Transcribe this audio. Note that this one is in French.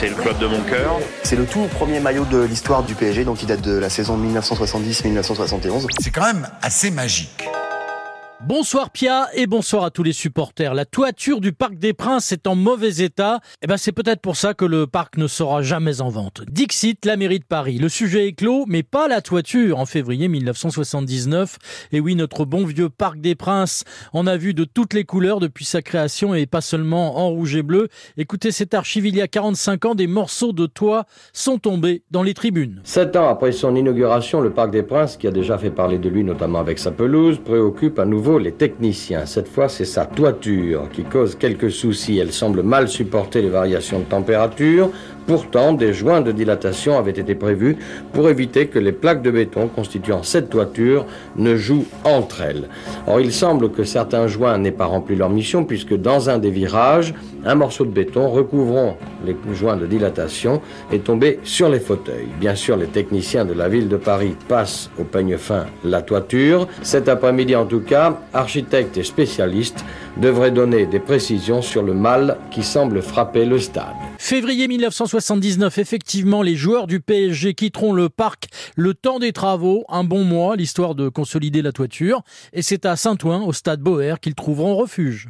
c'est le club de mon cœur. C'est le tout premier maillot de l'histoire du PSG, donc il date de la saison 1970-1971. C'est quand même assez magique. Bonsoir Pia et bonsoir à tous les supporters. La toiture du Parc des Princes est en mauvais état. Eh ben c'est peut-être pour ça que le parc ne sera jamais en vente. Dixit, la mairie de Paris. Le sujet est clos, mais pas la toiture. En février 1979, et oui, notre bon vieux Parc des Princes en a vu de toutes les couleurs depuis sa création et pas seulement en rouge et bleu. Écoutez cette archive, il y a 45 ans, des morceaux de toit sont tombés dans les tribunes. Sept ans après son inauguration, le Parc des Princes, qui a déjà fait parler de lui notamment avec sa pelouse, préoccupe à nouveau les techniciens. Cette fois, c'est sa toiture qui cause quelques soucis. Elle semble mal supporter les variations de température. Pourtant, des joints de dilatation avaient été prévus pour éviter que les plaques de béton constituant cette toiture ne jouent entre elles. Or, il semble que certains joints n'aient pas rempli leur mission puisque dans un des virages, un morceau de béton recouvrant les joints de dilatation est tombé sur les fauteuils. Bien sûr, les techniciens de la ville de Paris passent au peigne fin la toiture. Cet après-midi, en tout cas, architectes et spécialistes devraient donner des précisions sur le mal qui semble frapper le stade. Février 1979, effectivement, les joueurs du PSG quitteront le parc le temps des travaux, un bon mois, l'histoire de consolider la toiture, et c'est à Saint-Ouen, au stade Boer, qu'ils trouveront refuge.